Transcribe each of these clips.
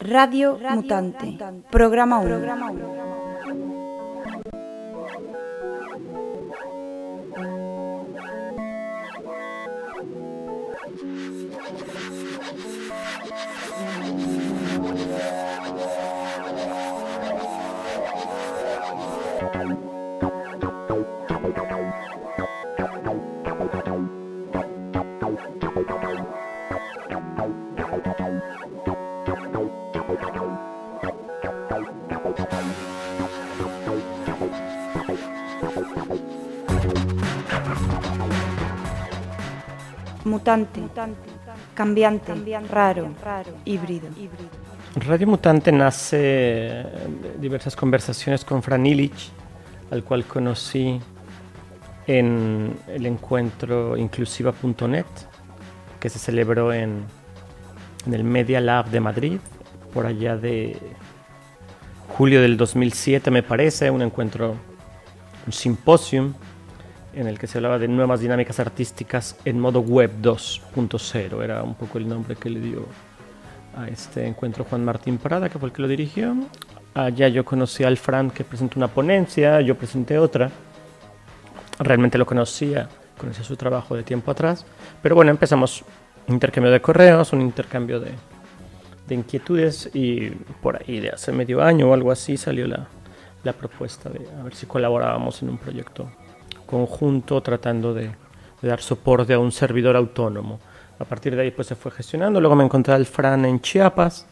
Radio, Mutante, programa 1. Mutante, cambiante, raro, híbrido. Radio Mutante nace diversas conversaciones con Fran Illich, al cual conocí en el encuentro inclusiva.net que se celebró en, en el Media Lab de Madrid, por allá de julio del 2007 me parece, un encuentro, un simposium en el que se hablaba de nuevas dinámicas artísticas en modo web 2.0. Era un poco el nombre que le dio a este encuentro Juan Martín Parada, que fue el que lo dirigió. Allá yo conocí al Fran que presentó una ponencia, yo presenté otra. Realmente lo conocía, conocía su trabajo de tiempo atrás. Pero bueno, empezamos un intercambio de correos, un intercambio de, de inquietudes y por ahí de hace medio año o algo así salió la, la propuesta de a ver si colaborábamos en un proyecto conjunto tratando de, dar soporte a un servidor autónomo. A partir de ahí pues se fue gestionando. Luego me encontré al Fran en Chiapas,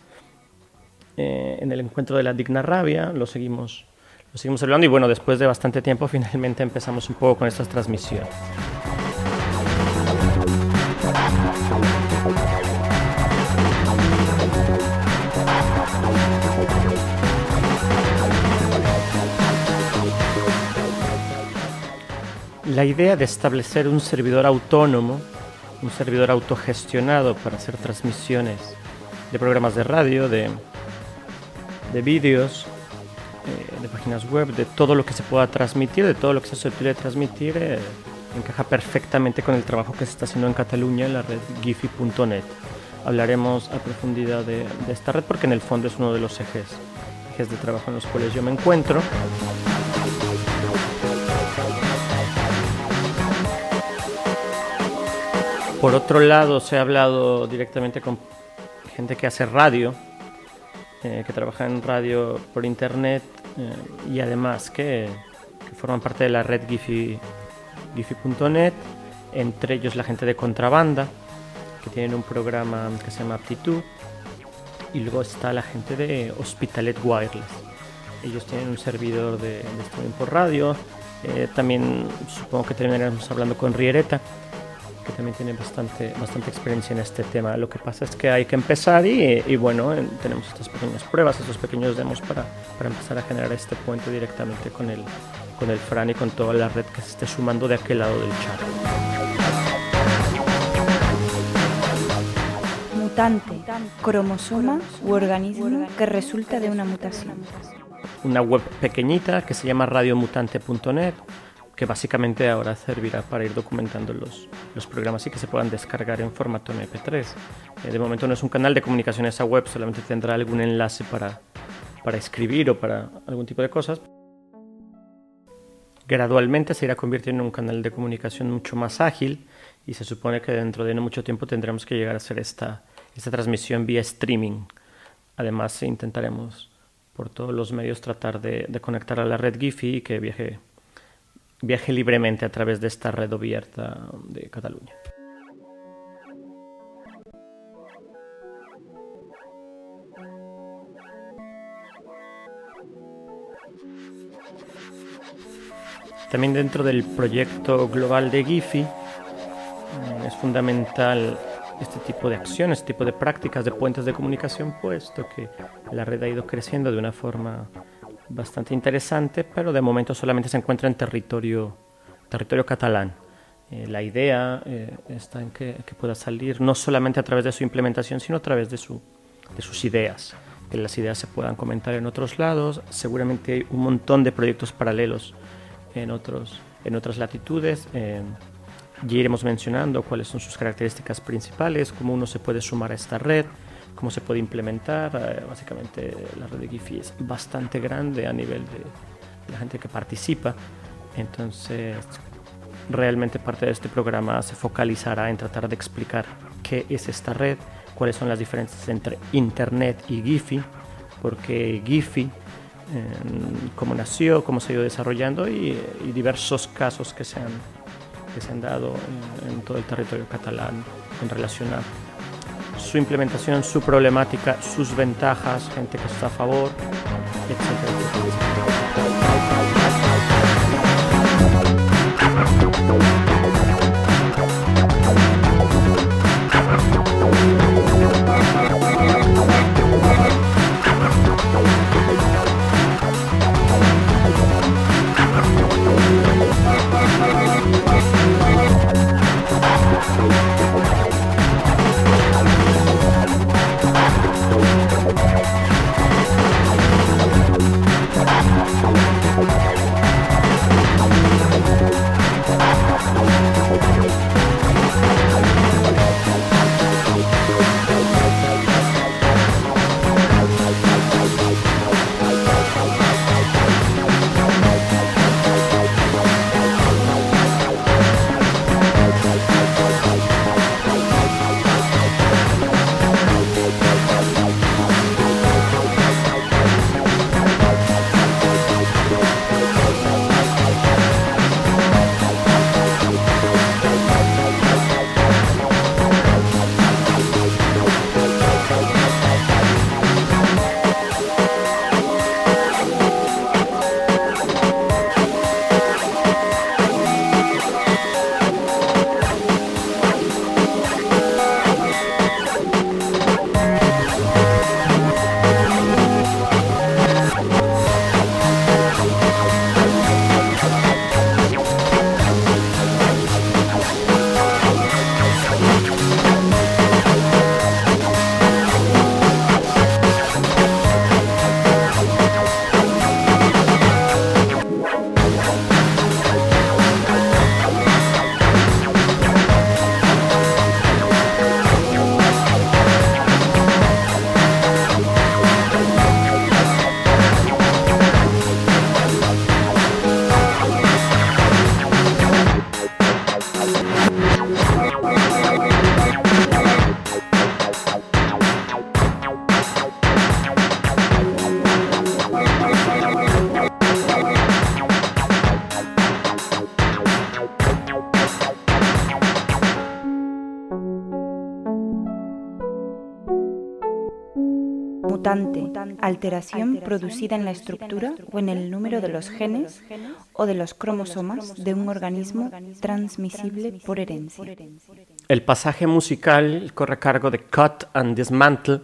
eh, en el encuentro de la Digna Rabia. Lo seguimos, lo seguimos hablando y bueno, después de bastante tiempo finalmente empezamos un poco con estas transmisiones. La idea de establecer un servidor autónomo, un servidor autogestionado para hacer transmisiones de programas de radio, de, de vídeos, eh, de páginas web, de todo lo que se pueda transmitir, de todo lo que se susceptible de transmitir, eh, encaja perfectamente con el trabajo que se está haciendo en Cataluña en la red gifi.net. Hablaremos a profundidad de, de esta red porque en el fondo es uno de los ejes, ejes de trabajo en los cuales yo me encuentro. Por otro lado, se ha hablado directamente con gente que hace radio, eh, que trabaja en radio por internet eh, y además que, forman parte de la red Giphy.net, entre ellos la gente de Contrabanda, que tienen un programa que se llama Aptitud, y luego está la gente de Hospitalet Wireless. Ellos tienen un servidor de, de streaming por radio. Eh, también supongo que terminaremos hablando con Riereta, que también tiene bastante, bastante experiencia en este tema. Lo que pasa es que hay que empezar y, y bueno, tenemos estas pequeñas pruebas, estos pequeños demos para, para, empezar a generar este puente directamente con el, con el Fran y con toda la red que se esté sumando de aquel lado del chat. Mutante, cromosoma u organismo que resulta de una mutación. Una web pequeñita que se llama radiomutante.net que básicamente ahora servirá para ir documentando los, los programas y que se puedan descargar en formato MP3. Eh, de momento no es un canal de comunicación esa web, solamente tendrá algún enlace para, para escribir o para algún tipo de cosas. Gradualmente se irá convirtiendo en un canal de comunicación mucho más ágil y se supone que dentro de no mucho tiempo tendremos que llegar a hacer esta, esta transmisión vía streaming. Además intentaremos por todos los medios tratar de, de conectar a la red Giphy y que viaje viaje libremente a través de esta red abierta de Cataluña. También dentro del proyecto global de Gifi mm, es fundamental este tipo de acciones, este tipo de prácticas de puentes de comunicación, puesto que la red ha ido creciendo de una forma bastante interesante, pero de momento solamente se encuentra en territorio, territorio catalán. Eh, la idea eh, está en que, que, pueda salir no solamente a través de su implementación, sino a través de, su, de sus ideas, que las ideas se puedan comentar en otros lados. Seguramente hay un montón de proyectos paralelos en, otros, en otras latitudes. Eh, ya iremos mencionando cuáles son sus características principales, cómo uno se puede sumar a esta red, cómo se puede implementar. Eh, básicamente la red de Giphy es bastante grande a nivel de, la gente que participa. Entonces, realmente parte de este programa se focalizará en tratar de explicar qué es esta red, cuáles son las diferencias entre Internet y Giphy, porque Giphy, cómo nació, cómo se ha ido desarrollando y, diversos casos que se han, que se han dado en todo el territorio catalán en relación a su implementación, su problemática, sus ventajas, gente que está a favor, etc. alteración producida en la estructura o en el número de los genes o de los cromosomas de un organismo transmisible por herencia. El pasaje musical corre a cargo de Cut and Dismantle,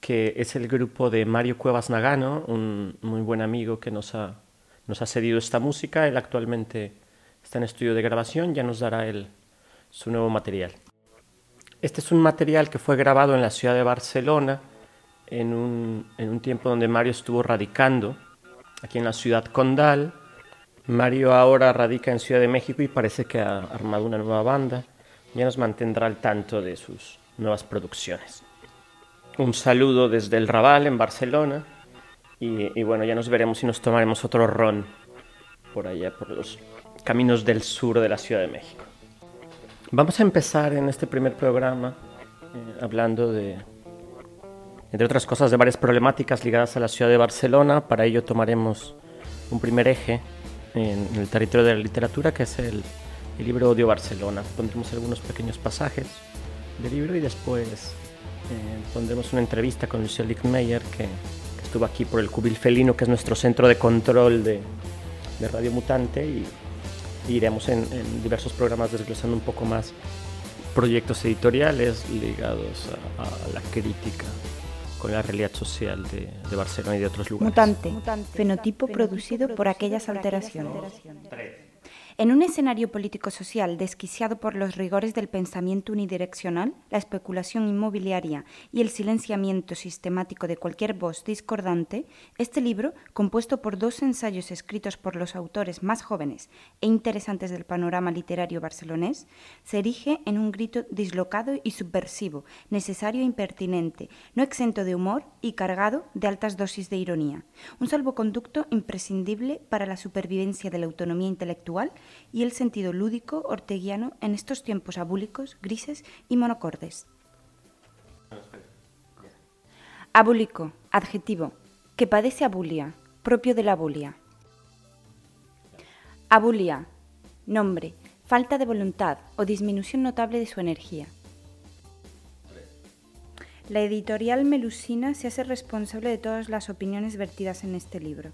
que es el grupo de Mario Cuevas Nagano, un muy buen amigo que nos ha, nos ha cedido esta música. Él actualmente está en estudio de grabación, ya nos dará el, su nuevo material. Este es un material que fue grabado en la ciudad de Barcelona en un, en un tiempo donde Mario estuvo radicando aquí en la ciudad condal. Mario ahora radica en Ciudad de México y parece que ha armado una nueva banda. Ya nos mantendrá al tanto de sus nuevas producciones. Un saludo desde el Raval en Barcelona y, y bueno, ya nos veremos si nos tomaremos otro ron por allá, por los caminos del sur de la Ciudad de México. Vamos a empezar en este primer programa eh, hablando de, entre otras cosas, de varias problemáticas ligadas a la ciudad de Barcelona. Para ello tomaremos un primer eje en el territorio de la literatura, que es el, libro Odio Barcelona. Pondremos algunos pequeños pasajes del libro y después eh, pondremos una entrevista con Lucia Lickmeyer, que, estuvo aquí por el Cubil Felino, que es nuestro centro de control de, Radio Mutante, y, iremos en, diversos programas desglosando un poco más proyectos editoriales ligados a la crítica con la realidad social de, Barcelona y de otros lugares. Mutante, fenotipo producido por aquellas alteraciones. En un escenario político-social desquiciado por los rigores del pensamiento unidireccional, la especulación inmobiliaria y el silenciamiento sistemático de cualquier voz discordante, este libro, compuesto por dos ensayos escritos por los autores más jóvenes e interesantes del panorama literario barcelonés, se erige en un grito dislocado y subversivo, necesario e impertinente, no exento de humor y cargado de altas dosis de ironía. Un salvoconducto imprescindible para la supervivencia de la autonomía intelectual y el sentido lúdico orteguiano en estos tiempos abúlicos, grises y monocordes. Abúlico, adjetivo, que padece abulia, propio de la abulia. Abulia, nombre, falta de voluntad o disminución notable de su energía. La editorial Melusina se hace responsable de todas las opiniones vertidas en este libro.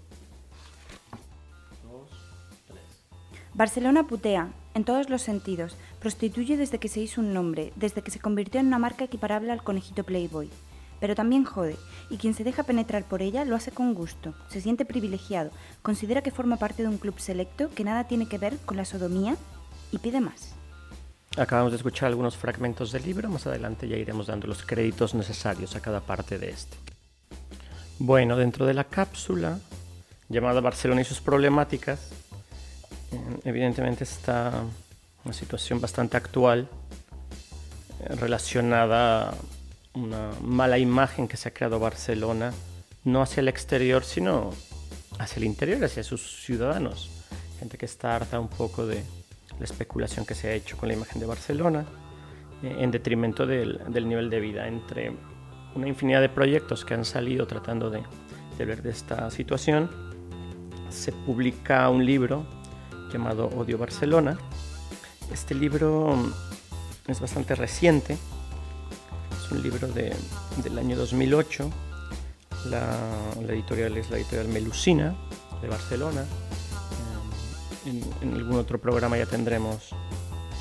Barcelona putea, en todos los sentidos, prostituye desde que se hizo un nombre, desde que se convirtió en una marca equiparable al conejito Playboy. Pero también jode, y quien se deja penetrar por ella lo hace con gusto, se siente privilegiado, considera que forma parte de un club selecto que nada tiene que ver con la sodomía y pide más. Acabamos de escuchar algunos fragmentos del libro, más adelante ya iremos dando los créditos necesarios a cada parte de este. Bueno, dentro de la cápsula llamada Barcelona y sus problemáticas, evidentemente está una situación bastante actual eh, relacionada a una mala imagen que se ha creado Barcelona, no hacia el exterior, sino hacia el interior, hacia sus ciudadanos. Gente que está harta un poco de la especulación que se ha hecho con la imagen de Barcelona, eh, en detrimento del, nivel de vida, entre una infinidad de proyectos que han salido tratando de, de ver de esta situación. Se publica un libro llamado Odio Barcelona. Este libro es bastante reciente, es un libro de, del año 2008. La, editorial es la editorial Melusina de Barcelona. Eh, en, algún otro programa ya tendremos,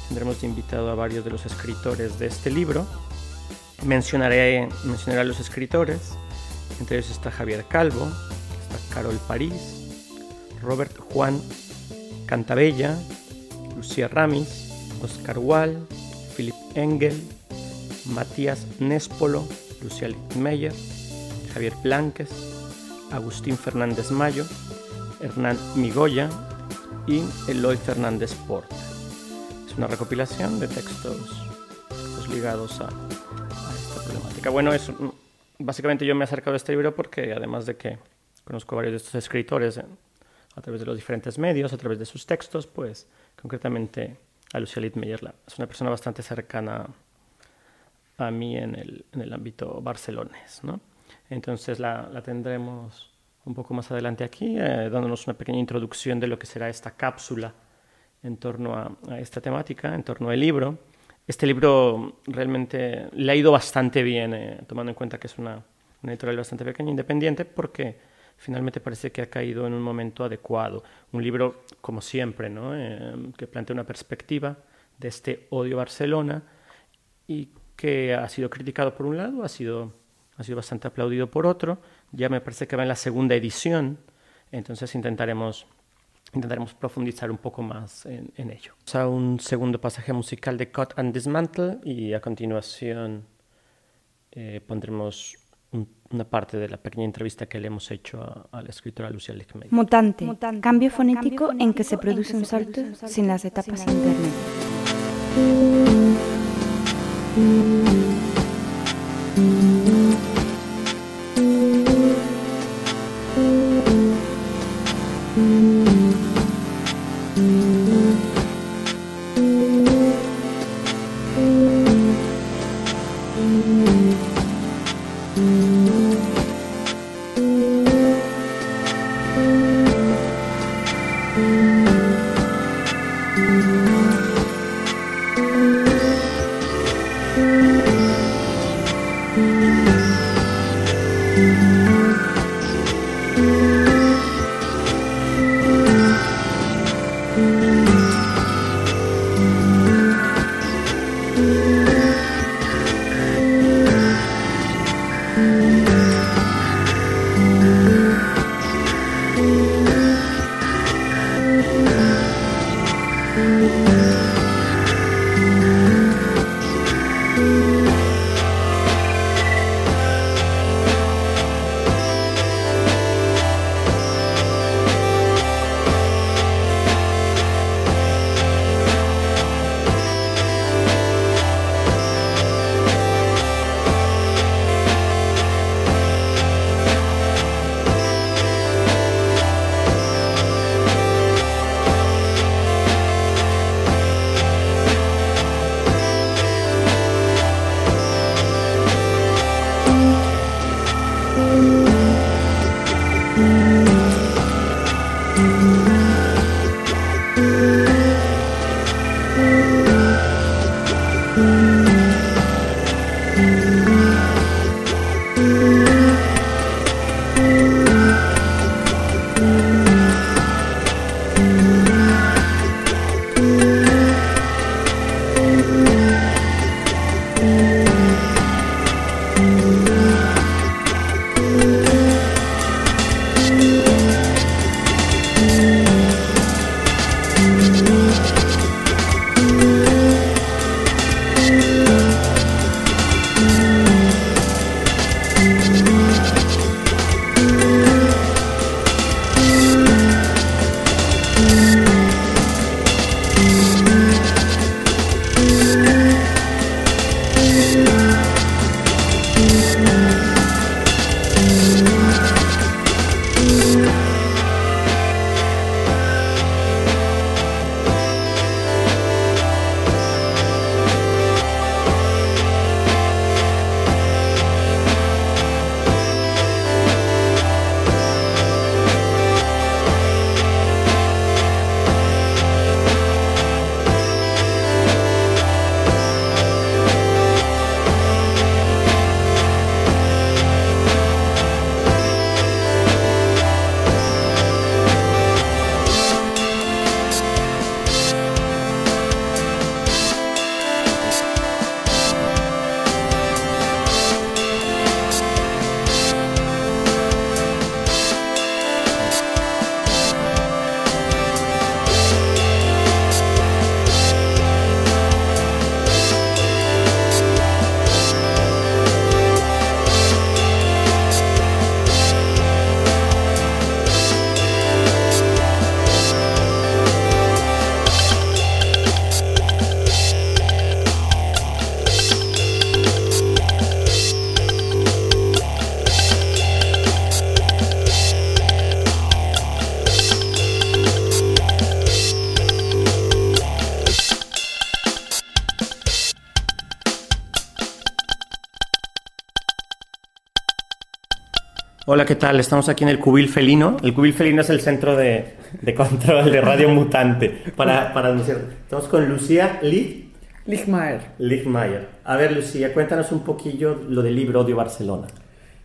tendremos invitado a varios de los escritores de este libro. Mencionaré, mencionaré a los escritores, entre ellos está Javier Calvo, está Carol París, Robert Juan Cantabella, Lucía Ramis, Oscar Wall, Philip Engel, Matías Néspolo, Lucía Littmeyer, Javier Blanques, Agustín Fernández Mayo, Hernán Migoya y Eloy Fernández Porta. Es una recopilación de textos, ligados a, esta problemática. Bueno, es, básicamente yo me he acercado a este libro porque además de que conozco varios de estos escritores, a través de los diferentes medios, a través de sus textos, pues concretamente a Lucia Littmeyer es una persona bastante cercana a mí en el, en el ámbito barcelonés. ¿no? Entonces la, la, tendremos un poco más adelante aquí, eh, dándonos una pequeña introducción de lo que será esta cápsula en torno a, a, esta temática, en torno al libro. Este libro realmente le ha ido bastante bien, eh, tomando en cuenta que es una, una editorial bastante pequeña, independiente, porque finalmente parece que ha caído en un momento adecuado. Un libro, como siempre, ¿no? Eh, que plantea una perspectiva de este odio a Barcelona y que ha sido criticado por un lado, ha sido, ha sido bastante aplaudido por otro. Ya me parece que va en la segunda edición, entonces intentaremos, intentaremos profundizar un poco más en, ello. Un segundo pasaje musical de Cut and Dismantle y a continuación eh, pondremos una parte de la pequeña entrevista que le hemos hecho a, la escritora Lucia Lichtmeyer. Mutante, cambio fonético en que se produce un salto sin las etapas intermedias. Bye. ¿Qué tal? Estamos aquí en el Cubil Felino. El Cubil Felino es el centro de, de control de Radio Mutante para, para anunciar. Estamos con Lucía Lig... Ligmaer. Ligmaer. A ver, Lucía, cuéntanos un poquillo lo del libro Odio Barcelona.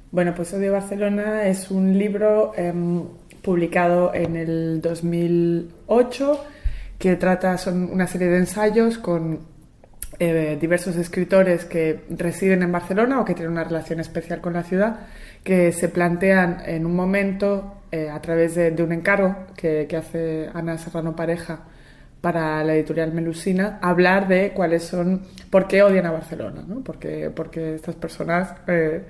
Bueno, pues Odio Barcelona es un libro em, publicado en el 2008 que trata, son una serie de ensayos con eh, diversos escritores que residen en Barcelona o que tienen una relación especial con la ciudad que se plantean en un momento, eh, a través de, un encargo que, hace Ana Serrano Pareja para la editorial Melusina, hablar de cuáles son, por qué odian a Barcelona, ¿no? porque, porque estas personas eh,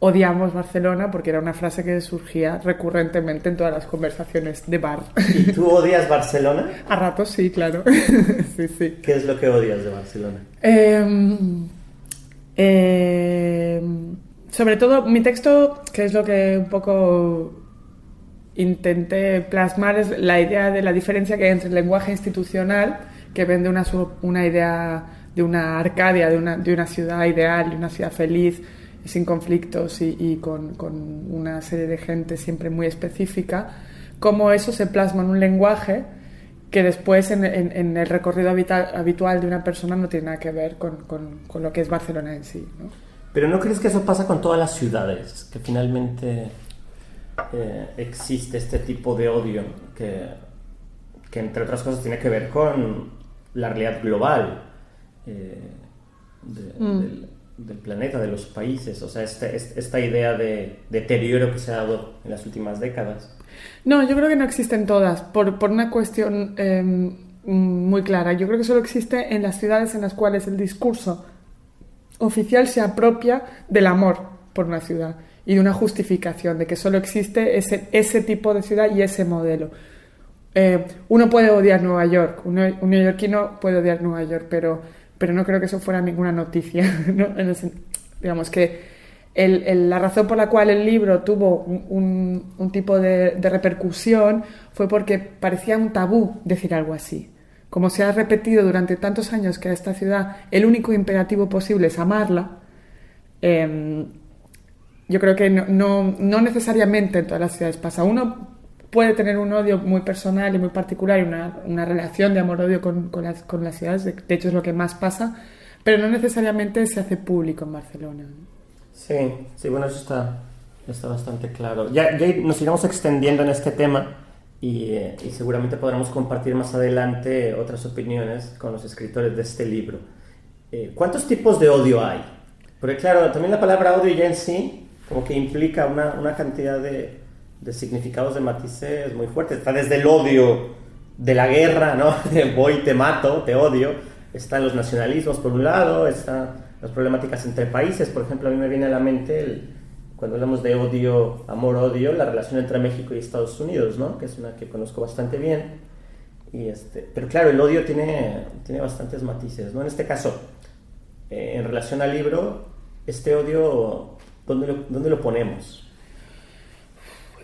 odiamos Barcelona, porque era una frase que surgía recurrentemente en todas las conversaciones de bar. ¿Y tú odias Barcelona? a ratos sí, claro. sí, sí. ¿Qué es lo que odias de Barcelona? Eh, eh, sobre todo, mi texto, que es lo que un poco intenté plasmar, es la idea de la diferencia que hay entre el lenguaje institucional, que vende una, una idea de una Arcadia, de una, de una ciudad ideal, de una ciudad feliz, sin conflictos y, con, con, una serie de gente siempre muy específica, cómo eso se plasma en un lenguaje que después en, en, el recorrido habitual de una persona no tiene nada que ver con, con, con lo que es Barcelona en sí. ¿no? Pero ¿no crees que eso pasa con todas las ciudades? Que finalmente eh, existe este tipo de odio que, que, entre otras cosas tiene que ver con la realidad global eh, mm. del, planeta, de los países. O sea, este, este, esta idea de deterioro que se ha dado en las últimas décadas. No, yo creo que no existen todas, por, una cuestión em, muy clara. Yo creo que solo existe en las ciudades en las cuales el discurso oficial se apropia del amor por una ciudad y de una justificación de que solo existe ese, ese tipo de ciudad y ese modelo. Eh, uno puede odiar Nueva York, un, neoyorquino puede odiar Nueva York, pero, pero no creo que eso fuera ninguna noticia. digamos que la razón por la cual el libro tuvo un, tipo de, repercusión fue porque parecía un tabú decir algo así como se ha repetido durante tantos años que a esta ciudad el único imperativo posible es amarla, em, yo creo que no, necesariamente en todas las ciudades pasa. Uno puede tener un odio muy personal y muy particular y una, relación de amor-odio con, con las ciudades, de, hecho es lo que más pasa, pero no necesariamente se hace público en Barcelona. Sí, sí, bueno, eso está, está bastante claro. Ya, ya nos iremos extendiendo en este tema y, seguramente podremos compartir más adelante otras opiniones con los escritores de este libro. Eh, ¿Cuántos tipos de odio hay? Porque claro, también la palabra odio ya en sí como que implica una, una cantidad de, de, significados de matices muy fuertes. Está desde el odio de la guerra, ¿no? Voy, te mato, te odio. Están los nacionalismos por un lado, están las problemáticas entre países. Por ejemplo, a mí me viene a la mente el, cuando hablamos de odio, amor-odio, la relación entre México y Estados Unidos, ¿no? que es una que conozco bastante bien. Y este, pero claro, el odio tiene, tiene bastantes matices. ¿no? En este caso, eh, en relación al libro, este odio, ¿dónde lo, dónde lo ponemos?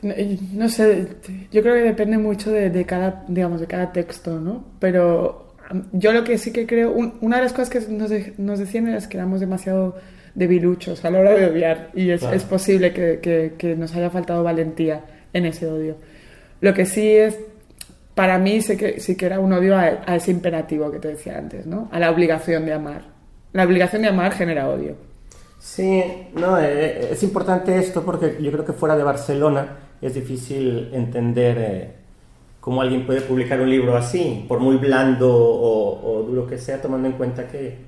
No, sé, yo creo que depende mucho de, de, cada, digamos, de cada texto, ¿no? Pero yo lo que sí que creo, una de las cosas que nos, nos decían es que éramos demasiado debiluchos a la hora de odiar y es, es posible que, que, nos haya faltado valentía en ese odio. Lo que sí es, para mí sí que, sí que era un odio a, ese imperativo que te decía antes, ¿no? A la obligación de amar. La obligación de amar genera odio. Sí, no, eh, es importante esto porque yo creo que fuera de Barcelona es difícil entender eh, cómo alguien puede publicar un libro así, por muy blando o, duro que sea, tomando en cuenta que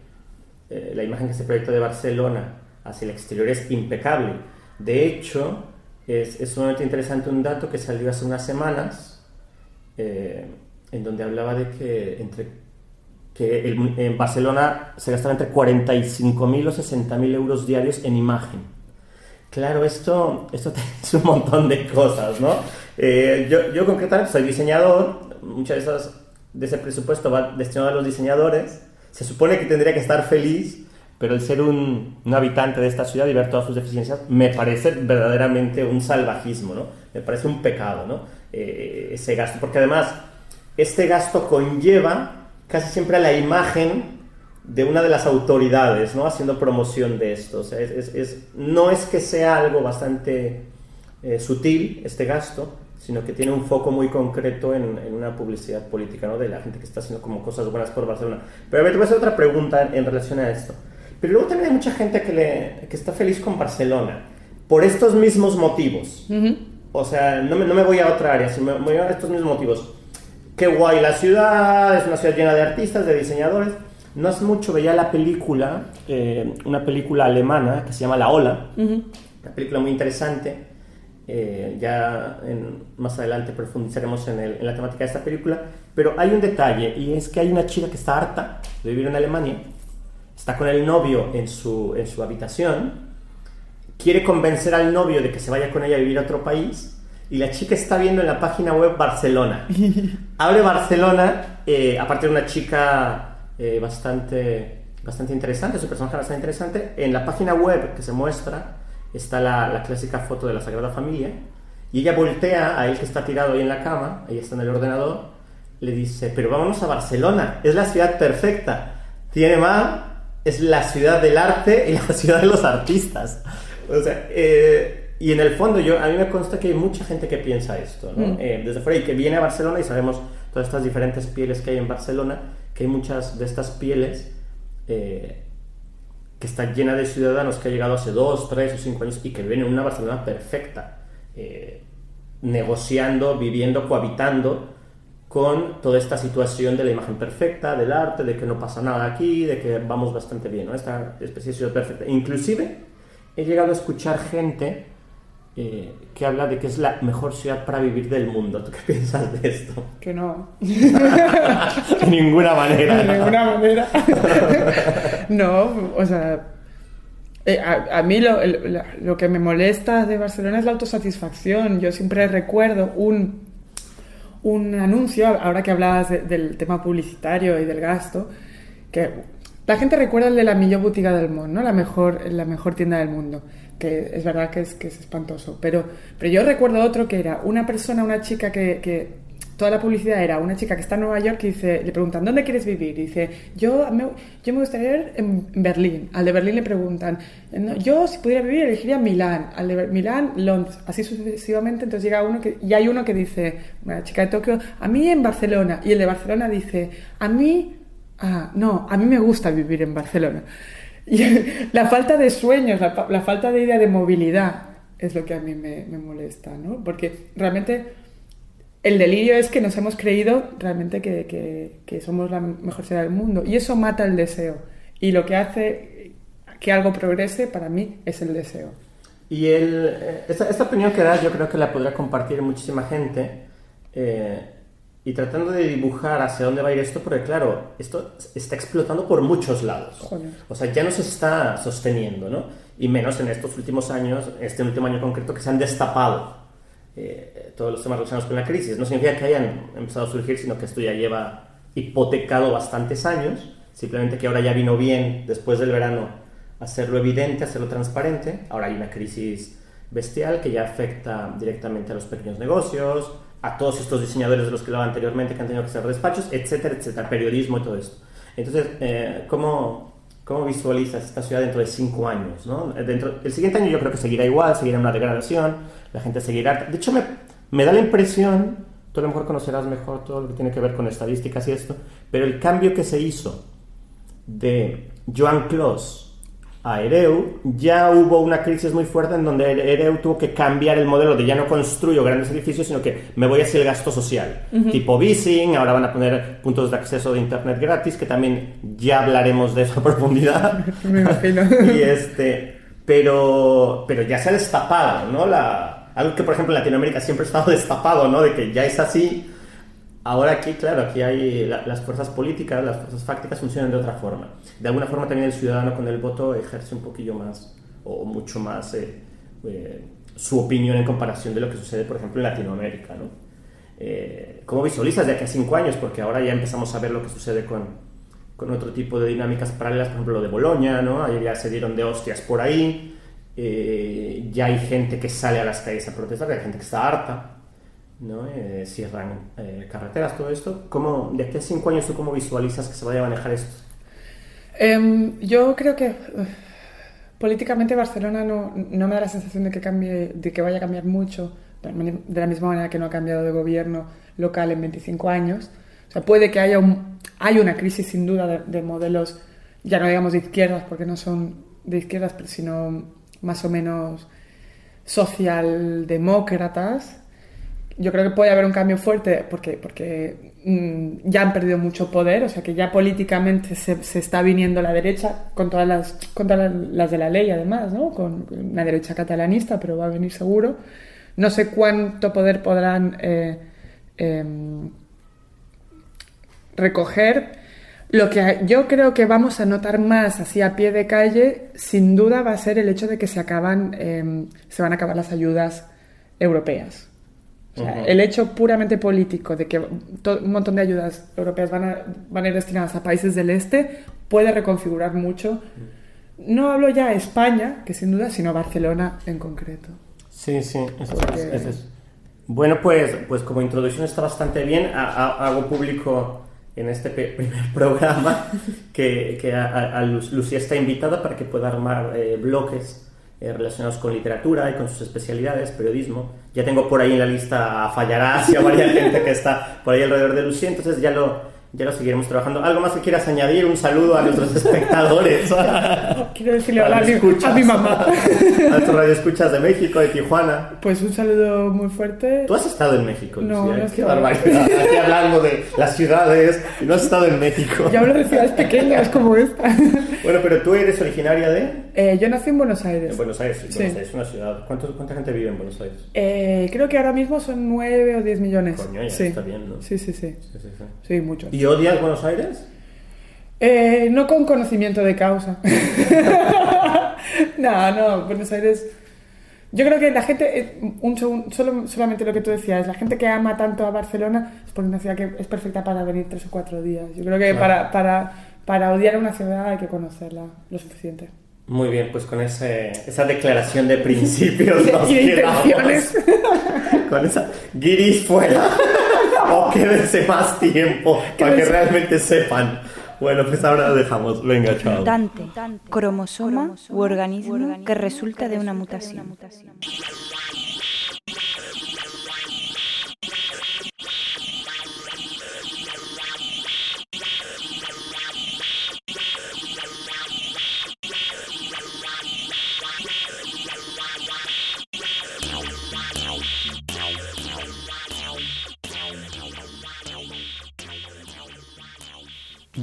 eh, la imagen que se proyecta de Barcelona hacia el exterior es impecable. De hecho, es, sumamente interesante un dato que salió hace unas semanas, eh, en donde hablaba de que, entre, en Barcelona se gastaban entre 45.000 o 60.000 euros diarios en imagen. Claro, esto, esto es un montón de cosas, ¿no? Eh, yo, yo concretamente soy diseñador, muchas esas, de ese presupuesto va destinado a los diseñadores, se supone que tendría que estar feliz, pero el ser un, un, habitante de esta ciudad y ver todas sus deficiencias me parece verdaderamente un salvajismo, ¿no? Me parece un pecado, ¿no? Eh, ese gasto, porque además este gasto conlleva casi siempre a la imagen de una de las autoridades, ¿no? Haciendo promoción de esto. O sea, es, es, no es que sea algo bastante eh, sutil este gasto, sino que tiene un foco muy concreto en, en, una publicidad política, ¿no? De la gente que está haciendo como cosas buenas por Barcelona. Pero a ver, te voy a hacer otra pregunta en relación a esto. Pero luego también hay mucha gente que, le, que está feliz con Barcelona por estos mismos motivos. O sea, no me, no me, voy a otra área, sino me voy a estos mismos motivos. Qué guay la ciudad, es una ciudad llena de artistas, de diseñadores. No hace mucho veía la película, eh, una película alemana que se llama La Ola, una película muy interesante. Eh, ya más adelante profundizaremos en, en, la temática de esta película, pero hay un detalle y es que hay una chica que está harta de vivir en Alemania, está con el novio en su, en su habitación, quiere convencer al novio de que se vaya con ella a vivir a otro país y la chica está viendo en la página web Barcelona. Abre Barcelona, eh, aparte de una chica eh, bastante, bastante interesante, su personaje bastante interesante, en la página web que se muestra está la, clásica foto de la Sagrada Familia, y ella voltea a él que está tirado ahí en la cama, ahí está en el ordenador, le dice, pero vámonos a Barcelona, es la ciudad perfecta, tiene mar, es la ciudad del arte y la ciudad de los artistas. O sea, eh, y en el fondo yo, a mí me consta que hay mucha gente que piensa esto, ¿no? Mm. Eh, desde fuera y que viene a Barcelona y sabemos todas estas diferentes pieles que hay en Barcelona, que hay muchas de estas pieles eh, que está llena de ciudadanos que ha llegado hace dos, tres o cinco años y que viven en una Barcelona perfecta, eh, negociando, viviendo, cohabitando con toda esta situación de la imagen perfecta, del arte, de que no pasa nada aquí, de que vamos bastante bien, ¿no? esta especie de ciudad perfecta. Inclusive he llegado a escuchar gente eh, que habla de que es la mejor ciudad para vivir del mundo. ¿Tú qué piensas de esto? Que no. de ninguna manera. De ninguna manera. no, o sea, eh, a, a, mí lo, lo, que me molesta de Barcelona es la autosatisfacción. Yo siempre recuerdo un, un anuncio, ahora que hablabas del tema publicitario y del gasto, que la gente recuerda el de la Millón Boutique del Mundo, ¿no? la, mejor, la mejor tienda del mundo que es verdad que es, que es espantoso. Pero, pero yo recuerdo otro que era una persona, una chica que, que toda la publicidad era una chica que está en Nueva York y dice, le preguntan, ¿dónde quieres vivir? Y dice, yo me, yo me gustaría ir en Berlín. Al de Berlín le preguntan, yo si pudiera vivir elegiría Milán. Al de Milán, Londres. Así sucesivamente. Entonces llega uno que, y hay uno que dice, una chica de Tokio, a mí en Barcelona. Y el de Barcelona dice, a mí, ah, no, a mí me gusta vivir en Barcelona. La falta de sueños, la, falta de idea de movilidad es lo que a mí me, molesta, ¿no? Porque realmente el delirio es que nos hemos creído realmente que, que, somos la mejor ciudad del mundo y eso mata el deseo. Y lo que hace que algo progrese para mí es el deseo. Y el, eh, esta, esta, opinión que das yo creo que la podrá compartir muchísima gente eh, y tratando de dibujar hacia dónde va a ir esto, porque claro, esto está explotando por muchos lados. O sea, ya no se está sosteniendo, ¿no? Y menos en estos últimos años, este último año concreto, que se han destapado eh, todos los temas relacionados con la crisis. No significa que hayan empezado a surgir, sino que esto ya lleva hipotecado bastantes años, simplemente que ahora ya vino bien, después del verano, hacerlo evidente, hacerlo transparente. Ahora hay una crisis bestial que ya afecta directamente a los pequeños negocios, a todos estos diseñadores de los que hablaba anteriormente que han tenido que hacer despachos, etcétera, etcétera, periodismo y todo esto. Entonces, eh, ¿cómo, ¿cómo, visualizas esta ciudad dentro de cinco años? ¿no? Dentro, el siguiente año yo creo que seguirá igual, seguirá una degradación, la gente seguirá... De hecho, me, me da la impresión, tú a lo mejor conocerás mejor todo lo que tiene que ver con estadísticas y esto, pero el cambio que se hizo de Joan Clos a Ereu, ya hubo una crisis muy fuerte en donde Ereu tuvo que cambiar el modelo de ya no construyo grandes edificios, sino que me voy hacia el gasto social, tipo Bising, ahora van a poner puntos de acceso de internet gratis, que también ya hablaremos de eso a profundidad. me imagino. y este, pero, pero ya se ha destapado, ¿no? La, algo que, por ejemplo, en Latinoamérica siempre ha estado destapado, ¿no? De que ya es así, Ahora aquí, claro, aquí hay las fuerzas políticas, las fuerzas fácticas funcionan de otra forma. De alguna forma también el ciudadano con el voto ejerce un poquillo más o mucho más eh, eh, su opinión en comparación de lo que sucede, por ejemplo, en Latinoamérica. ¿no? Eh, ¿Cómo visualizas de aquí a cinco años? Porque ahora ya empezamos a ver lo que sucede con, con otro tipo de dinámicas paralelas, por ejemplo, lo de Boloña, ¿no? Ayer ya se dieron de hostias por ahí, ya hay gente que sale a las calles a protestar, hay gente que está harta. ¿No? Eh, cierran eh, carreteras, todo esto. ¿Cómo, ¿De aquí cinco años tú cómo visualizas que se vaya a manejar esto? Em, yo creo que políticamente Barcelona no, no, me da la sensación de que, cambie, de que vaya a cambiar mucho, de la misma manera que no ha cambiado de gobierno local en 25 años. O sea, puede que haya un, hay una crisis sin duda de, de modelos, ya no digamos de izquierdas, porque no son de izquierdas, sino más o menos socialdemócratas, yo creo que puede haber un cambio fuerte porque, porque mm, ya han perdido mucho poder, o sea que ya políticamente se, se está viniendo la derecha con todas las, con las de la ley además, ¿no? con una derecha catalanista, pero va a venir seguro. No sé cuánto poder podrán eh, em, recoger. Lo que yo creo que vamos a notar más así a pie de calle, sin duda, va a ser el hecho de que se acaban, em, se van a acabar las ayudas europeas. El hecho puramente político de que un montón de ayudas europeas van a, van a ir destinadas a países del este puede reconfigurar mucho. No hablo ya de España, que sin duda, sino Barcelona en concreto. Sí, sí, es, Bueno, pues, pues como introducción está bastante bien. hago público en este primer programa que, que a, Lucía está invitada para que pueda armar eh, bloques eh, relacionados con literatura y con sus especialidades, periodismo. Ya tengo por ahí en la lista a Fallarás y a varias gente que está por ahí alrededor de Lucía, entonces ya lo, ya lo seguiremos trabajando. ¿Algo más que quieras añadir? Un saludo a nuestros espectadores. Quiero decirle hola a, mi, mamá. A tus radioescuchas de México, de Tijuana. Pues un saludo muy fuerte. ¿Tú has estado en México, No, no Qué barbaridad. Aquí hablando de las ciudades y no has estado en México. Yo hablo de ciudades pequeñas como esta. Bueno, pero tú eres originaria de... Eh, yo nací en Buenos Aires. En Buenos Aires, sí. Buenos Aires es una ciudad. ¿Cuánta gente vive en Buenos Aires? Eh, creo que ahora mismo son 9 o 10 millones. Coño, ya está bien, ¿no? Sí, sí, sí. Sí, sí, sí. sí mucho. ¿Y odias Buenos Aires? Eh, no con conocimiento de causa. no, no, Buenos Aires... Yo creo que la gente, eh, un solo, solamente lo que tú decías, la gente que ama tanto a Barcelona es porque una ciudad que es perfecta para venir tres o cuatro días. Yo creo que para, para, para odiar una ciudad hay que conocerla lo suficiente. Muy bien, pues con ese, esa declaración de principios nos y intenciones. Con esa guiris fuera. o quédense más tiempo para que realmente sepan. Bueno, pues ahora lo dejamos. Venga, chao. Dante, cromosoma u organismo que resulta de una mutación.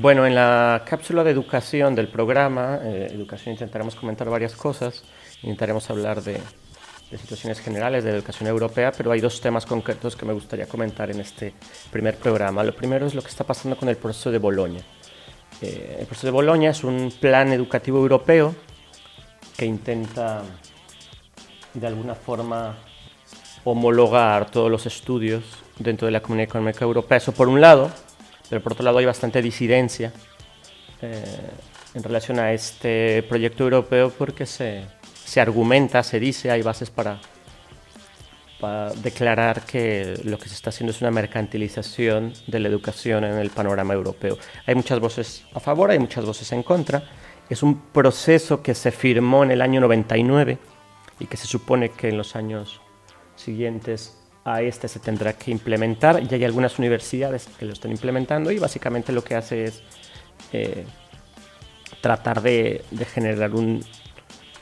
Bueno, en la cápsula de educación del programa, eh, educación intentaremos comentar varias cosas. intentaremos hablar de, de situaciones generales de la educación europea, pero hay dos temas concretos que me gustaría comentar en este primer programa. Lo primero es lo que está pasando con el proceso de Bolonia. Eh, el proceso de Bolonia es un plan educativo europeo que intenta de alguna forma homologar todos los estudios dentro de la Comunidad Económica Europea. Eso por un lado, pero por otro lado hay bastante disidencia eh, en relación a este proyecto europeo porque se, se argumenta, se dice, hay bases para, para declarar que lo que se está haciendo es una mercantilización de la educación en el panorama europeo. Hay muchas voces a favor, hay muchas voces en contra. Es un proceso que se firmó en el año 99 y que se supone que en los años siguientes a este se tendrá que implementar. Ya hay algunas universidades que lo están implementando y básicamente lo que hace es eh, tratar de, generar un,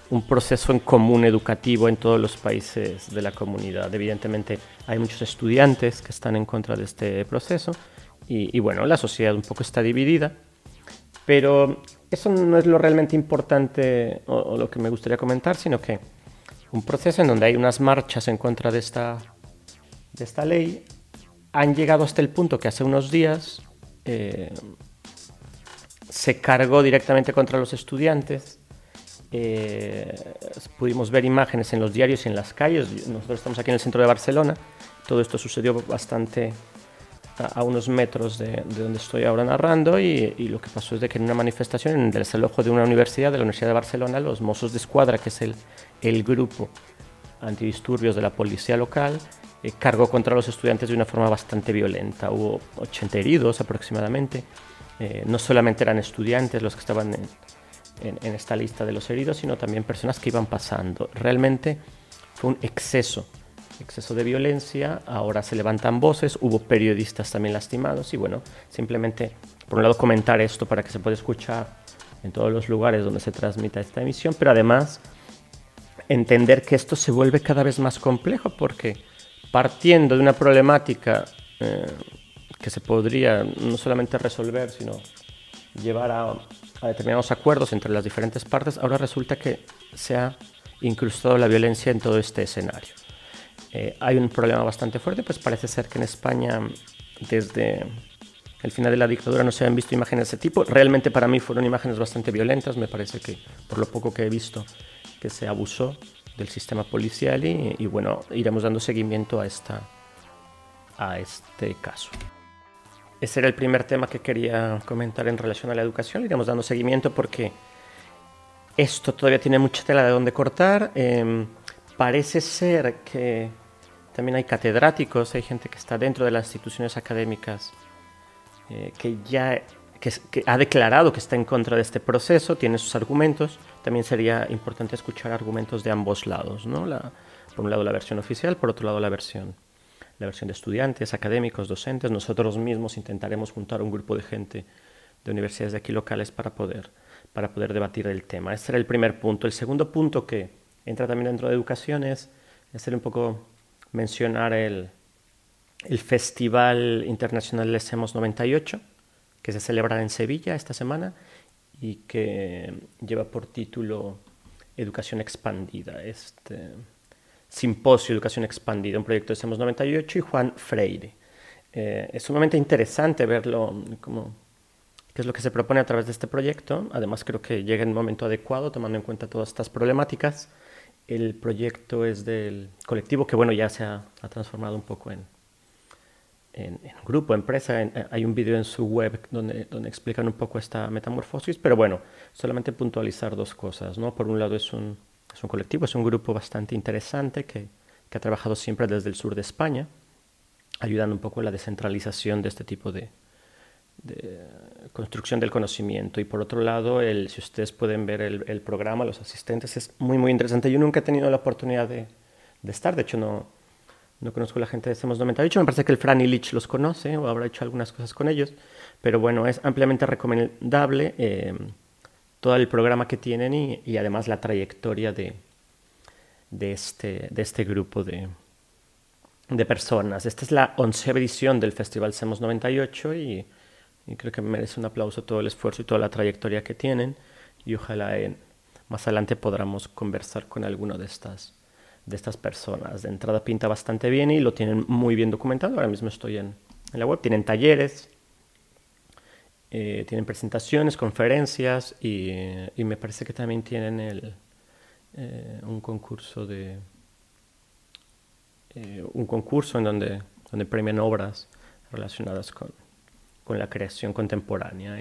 un, proceso en común educativo en todos los países de la comunidad. Evidentemente hay muchos estudiantes que están en contra de este proceso y, bueno, la sociedad un poco está dividida, pero eso no es lo realmente importante o lo que me gustaría comentar, sino que un proceso en donde hay unas marchas en contra de esta, de esta ley, han llegado hasta el punto que hace unos días eh, se cargó directamente contra los estudiantes. Eh, pudimos ver imágenes en los diarios y en las calles. Nosotros estamos aquí en el centro de Barcelona. Todo esto sucedió bastante a, unos metros de, donde estoy ahora narrando y, lo que pasó es de que en una manifestación en el desalojo de una universidad, de la Universidad de Barcelona, los mozos de escuadra, que es el, el grupo antidisturbios de la policía local, eh, cargó contra los estudiantes de una forma bastante violenta. Hubo 80 heridos aproximadamente. Eh, no solamente eran estudiantes los que estaban en, en esta lista de los heridos, sino también personas que iban pasando. Realmente fue un exceso exceso de violencia, ahora se levantan voces, hubo periodistas también lastimados y bueno, simplemente por un lado comentar esto para que se pueda escuchar en todos los lugares donde se transmita esta emisión, pero además entender que esto se vuelve cada vez más complejo porque partiendo de una problemática eh, que se podría no solamente resolver, sino llevar a, determinados acuerdos entre las diferentes partes, ahora resulta que se ha incrustado la violencia en todo este escenario. Eh, hay un problema bastante fuerte, pues parece ser que en España desde el final de la dictadura no se han visto imágenes de ese tipo. Realmente para mí fueron imágenes bastante violentas, me parece que por lo poco que he visto que se abusó del sistema policial y, bueno, iremos dando seguimiento a, esta, a este caso. Ese era el primer tema que quería comentar en relación a la educación. Iremos dando seguimiento porque esto todavía tiene mucha tela de donde cortar. Em, parece ser que también hay catedráticos, hay gente que está dentro de las instituciones académicas eh, que ya que, ha declarado que está en contra de este proceso, tiene sus argumentos. También sería importante escuchar argumentos de ambos lados, ¿no? La, por un lado la versión oficial, por otro lado la versión, la versión de estudiantes, académicos, docentes. Nosotros mismos intentaremos juntar un grupo de gente de universidades de aquí locales para poder, para poder debatir el tema. Este era el primer punto. El segundo punto que entra también dentro de educación es hacer un poco mencionar el, el Festival Internacional Lesemos 98, que se celebra en Sevilla esta semana y que lleva por título Educación Expandida, este simposio Educación Expandida, un proyecto de SEMOS 98 y Juan Freire. Eh, es sumamente interesante verlo, como, qué es lo que se propone a través de este proyecto. Además, creo que llega en un momento adecuado, tomando en cuenta todas estas problemáticas. El proyecto es del colectivo que, bueno, ya se ha transformado un poco en, en, grupo, empresa, eh, hay un vídeo en su web donde, donde explican un poco esta metamorfosis, pero bueno, solamente puntualizar dos cosas, ¿no? Por un lado es un, es un colectivo, es un grupo bastante interesante que, que, ha trabajado siempre desde el sur de España, ayudando un poco en la descentralización de este tipo de, de construcción del conocimiento. Y por otro lado, el, si ustedes pueden ver el, el, programa, los asistentes, es muy, muy interesante. Yo nunca he tenido la oportunidad de, de estar, de hecho no no conozco la gente de Semos 98, me parece que el Fran Illich los conoce o habrá hecho algunas cosas con ellos, pero bueno, es ampliamente recomendable eh, todo el programa que tienen y, además la trayectoria de, de, este, de este grupo de, de personas. Esta es la onceava edición del Festival Semos 98 y, creo que merece un aplauso todo el esfuerzo y toda la trayectoria que tienen. Y ojalá más adelante podremos conversar con alguno de estas, de estas personas. De entrada pinta bastante bien y lo tienen muy bien documentado. Ahora mismo estoy en, en la web. Tienen talleres, eh, tienen presentaciones, conferencias y, y, me parece que también tienen el, eh, un concurso de eh, un concurso en donde, donde premian obras relacionadas con, con la creación contemporánea.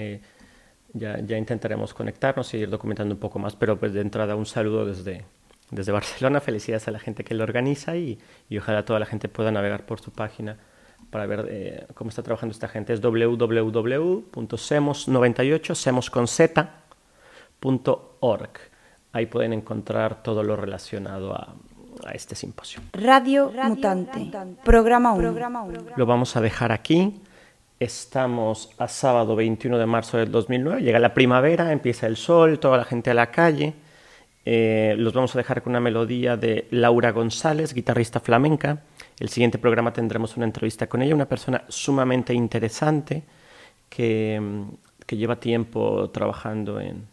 ya, ya intentaremos conectarnos y ir documentando un poco más, pero pues de entrada un saludo desde, desde Barcelona. Felicidades a la gente que lo organiza y, y ojalá toda la gente pueda navegar por su página para ver eh, cómo está trabajando esta gente. Es www.semos98, semosconz.org. Ahí pueden encontrar todo lo relacionado a, a este simposio. Radio, Radio Mutante, Mutante, programa 1. Lo vamos a dejar aquí. Estamos a sábado 21 de marzo del 2009. Llega la primavera, empieza el sol, toda la gente a la calle. Eh, los vamos a dejar con una melodía de Laura González, guitarrista flamenca. El siguiente programa tendremos una entrevista con ella, una persona sumamente interesante que, que lleva tiempo trabajando en,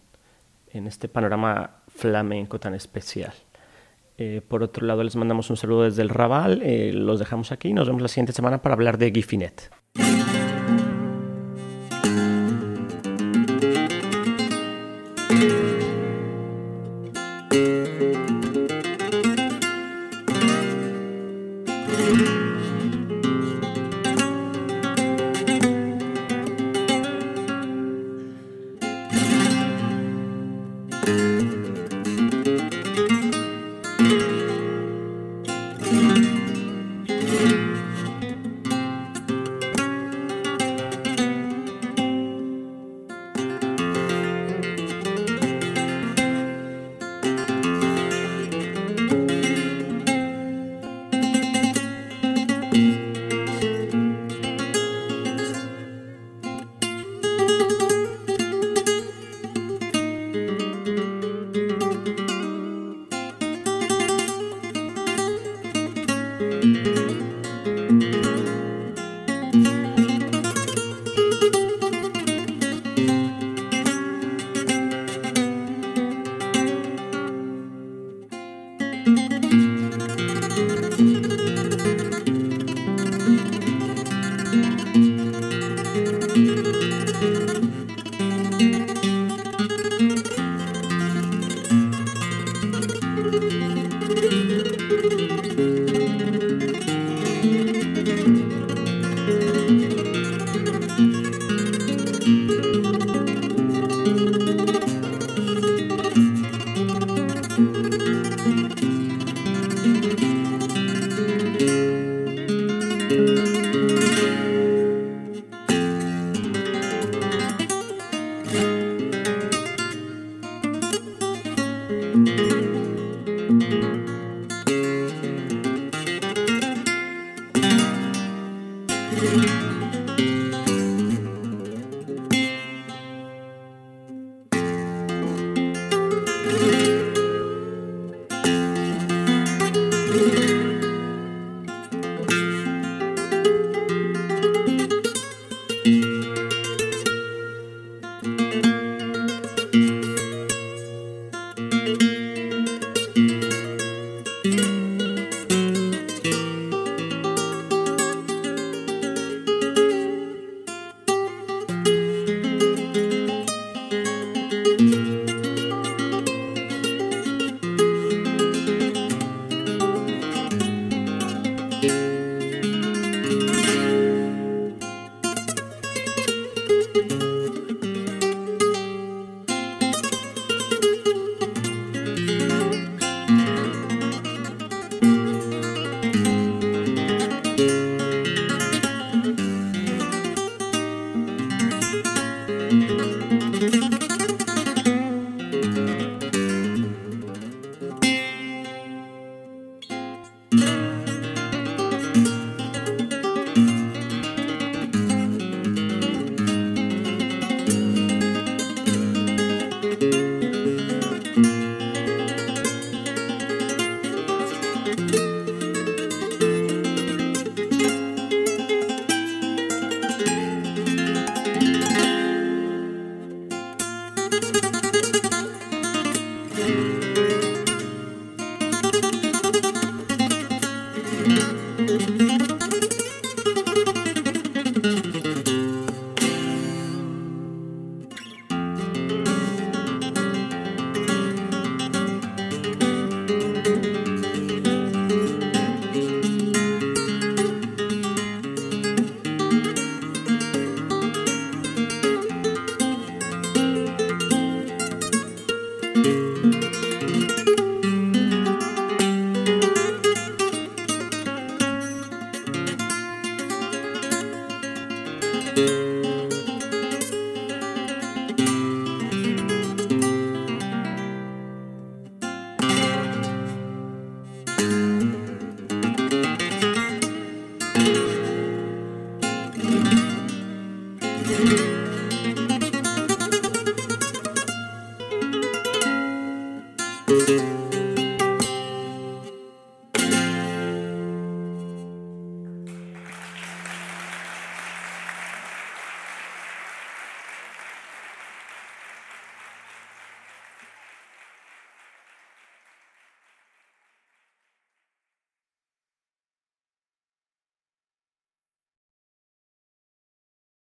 en este panorama flamenco tan especial. Eh, por otro lado, les mandamos un saludo desde el Raval. Eh, los dejamos aquí. Nos vemos la siguiente semana para hablar de Gifinet.